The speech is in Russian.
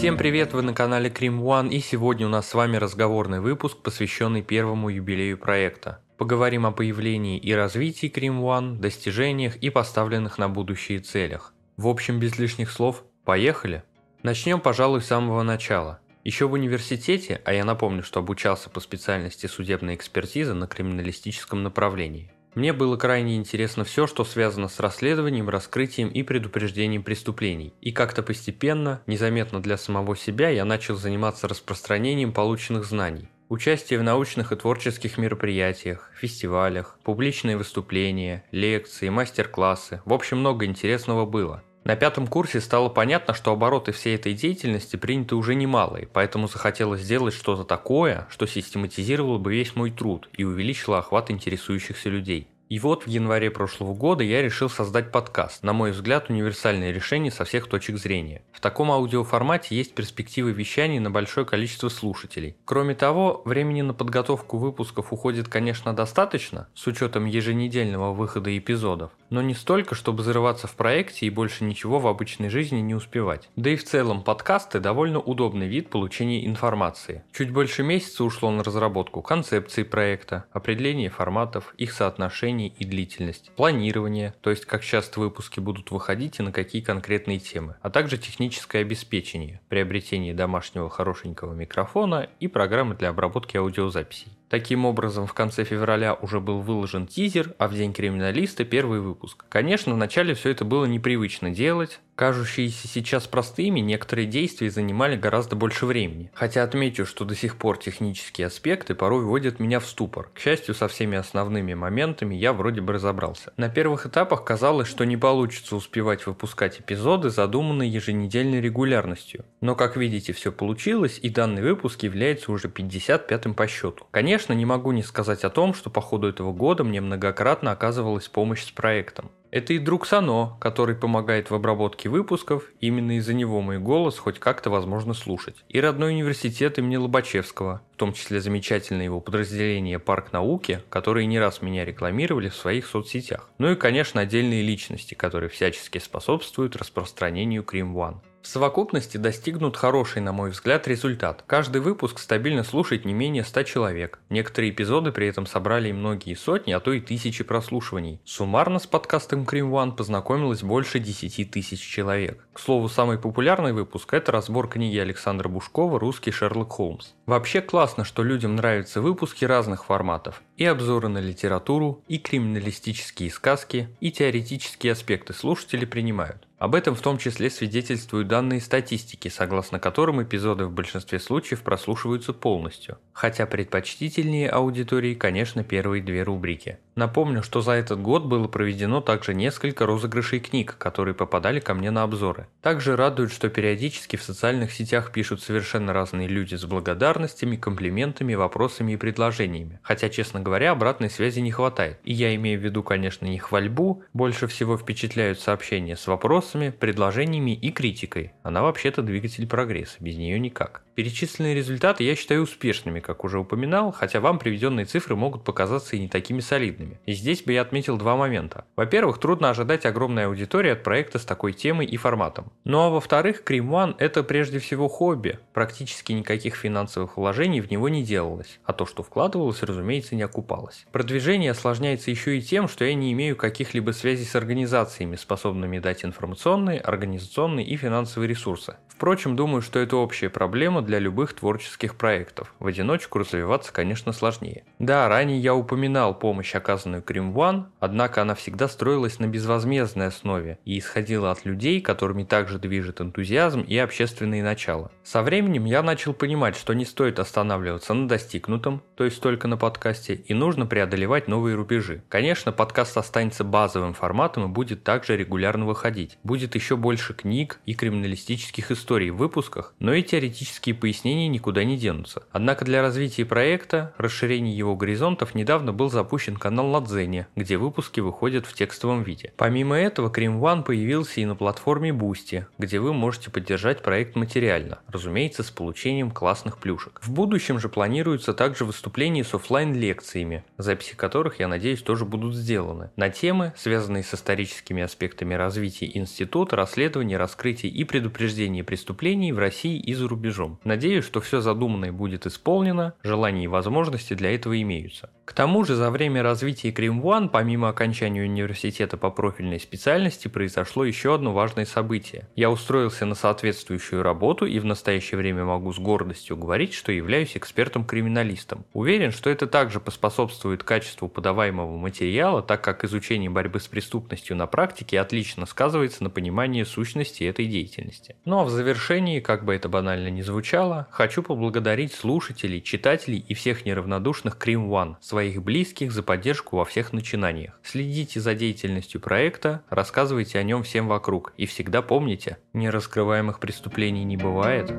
Всем привет, вы на канале Cream One и сегодня у нас с вами разговорный выпуск, посвященный первому юбилею проекта. Поговорим о появлении и развитии Cream One, достижениях и поставленных на будущее целях. В общем, без лишних слов, поехали! Начнем, пожалуй, с самого начала. Еще в университете, а я напомню, что обучался по специальности судебная экспертиза на криминалистическом направлении, мне было крайне интересно все, что связано с расследованием, раскрытием и предупреждением преступлений. И как-то постепенно, незаметно для самого себя, я начал заниматься распространением полученных знаний. Участие в научных и творческих мероприятиях, фестивалях, публичные выступления, лекции, мастер-классы. В общем, много интересного было. На пятом курсе стало понятно, что обороты всей этой деятельности приняты уже немалые, поэтому захотелось сделать что-то такое, что систематизировало бы весь мой труд и увеличило охват интересующихся людей. И вот в январе прошлого года я решил создать подкаст, на мой взгляд универсальное решение со всех точек зрения. В таком аудиоформате есть перспективы вещания на большое количество слушателей. Кроме того, времени на подготовку выпусков уходит, конечно, достаточно, с учетом еженедельного выхода эпизодов, но не столько, чтобы зарываться в проекте и больше ничего в обычной жизни не успевать. Да и в целом подкасты довольно удобный вид получения информации. Чуть больше месяца ушло на разработку концепции проекта, определение форматов, их соотношений, и длительность, планирование, то есть как часто выпуски будут выходить и на какие конкретные темы, а также техническое обеспечение, приобретение домашнего хорошенького микрофона и программы для обработки аудиозаписей. Таким образом, в конце февраля уже был выложен тизер, а в День криминалиста первый выпуск. Конечно, вначале все это было непривычно делать, Кажущиеся сейчас простыми, некоторые действия занимали гораздо больше времени. Хотя отмечу, что до сих пор технические аспекты порой вводят меня в ступор. К счастью, со всеми основными моментами я вроде бы разобрался. На первых этапах казалось, что не получится успевать выпускать эпизоды, задуманные еженедельной регулярностью. Но как видите, все получилось, и данный выпуск является уже 55-м по счету. Конечно, не могу не сказать о том, что по ходу этого года мне многократно оказывалась помощь с проектом. Это и друг Сано, который помогает в обработке выпусков, именно из-за него мой голос хоть как-то возможно слушать. И родной университет имени Лобачевского, в том числе замечательное его подразделение «Парк науки», которые не раз меня рекламировали в своих соцсетях. Ну и, конечно, отдельные личности, которые всячески способствуют распространению Крим One. В совокупности достигнут хороший, на мой взгляд, результат. Каждый выпуск стабильно слушает не менее 100 человек. Некоторые эпизоды при этом собрали и многие сотни, а то и тысячи прослушиваний. Суммарно с подкастом Cream One познакомилось больше 10 тысяч человек. К слову, самый популярный выпуск – это разбор книги Александра Бушкова «Русский Шерлок Холмс». Вообще классно, что людям нравятся выпуски разных форматов. И обзоры на литературу, и криминалистические сказки, и теоретические аспекты слушатели принимают. Об этом в том числе свидетельствуют данные статистики, согласно которым эпизоды в большинстве случаев прослушиваются полностью. Хотя предпочтительнее аудитории, конечно, первые две рубрики. Напомню, что за этот год было проведено также несколько розыгрышей книг, которые попадали ко мне на обзоры. Также радует, что периодически в социальных сетях пишут совершенно разные люди с благодарностями, комплиментами, вопросами и предложениями. Хотя, честно говоря, обратной связи не хватает. И я имею в виду, конечно, не хвальбу, больше всего впечатляют сообщения с вопросами, вопросами, предложениями и критикой. Она вообще-то двигатель прогресса, без нее никак. Перечисленные результаты я считаю успешными, как уже упоминал, хотя вам приведенные цифры могут показаться и не такими солидными. И здесь бы я отметил два момента. Во-первых, трудно ожидать огромной аудитории от проекта с такой темой и форматом. Ну а во-вторых, Cream One это прежде всего хобби. Практически никаких финансовых вложений в него не делалось, а то, что вкладывалось, разумеется, не окупалось. Продвижение осложняется еще и тем, что я не имею каких-либо связей с организациями, способными дать информацию информационные, организационные и финансовые ресурсы. Впрочем, думаю, что это общая проблема для любых творческих проектов. В одиночку развиваться, конечно, сложнее. Да, ранее я упоминал помощь, оказанную Cream One, однако она всегда строилась на безвозмездной основе и исходила от людей, которыми также движет энтузиазм и общественные начала. Со временем я начал понимать, что не стоит останавливаться на достигнутом, то есть только на подкасте, и нужно преодолевать новые рубежи. Конечно, подкаст останется базовым форматом и будет также регулярно выходить будет еще больше книг и криминалистических историй в выпусках, но и теоретические пояснения никуда не денутся. Однако для развития проекта, расширения его горизонтов недавно был запущен канал на Дзене, где выпуски выходят в текстовом виде. Помимо этого, Крим One появился и на платформе Boosty, где вы можете поддержать проект материально, разумеется, с получением классных плюшек. В будущем же планируется также выступление с офлайн лекциями записи которых, я надеюсь, тоже будут сделаны, на темы, связанные с историческими аспектами развития института, расследования, раскрытия и предупреждения преступлений в России и за рубежом. Надеюсь, что все задуманное будет исполнено, желания и возможности для этого имеются. К тому же за время развития Крим One, помимо окончания университета по профильной специальности, произошло еще одно важное событие. Я устроился на соответствующую работу и в настоящее время могу с гордостью говорить, что являюсь экспертом-криминалистом. Уверен, что это также поспособствует качеству подаваемого материала, так как изучение борьбы с преступностью на практике отлично сказывается на понимании сущности этой деятельности. Ну а в завершении, как бы это банально ни звучало, хочу поблагодарить слушателей, читателей и всех неравнодушных Крим One, своих близких за поддержку во всех начинаниях. Следите за деятельностью проекта, рассказывайте о нем всем вокруг и всегда помните, нераскрываемых преступлений не бывает.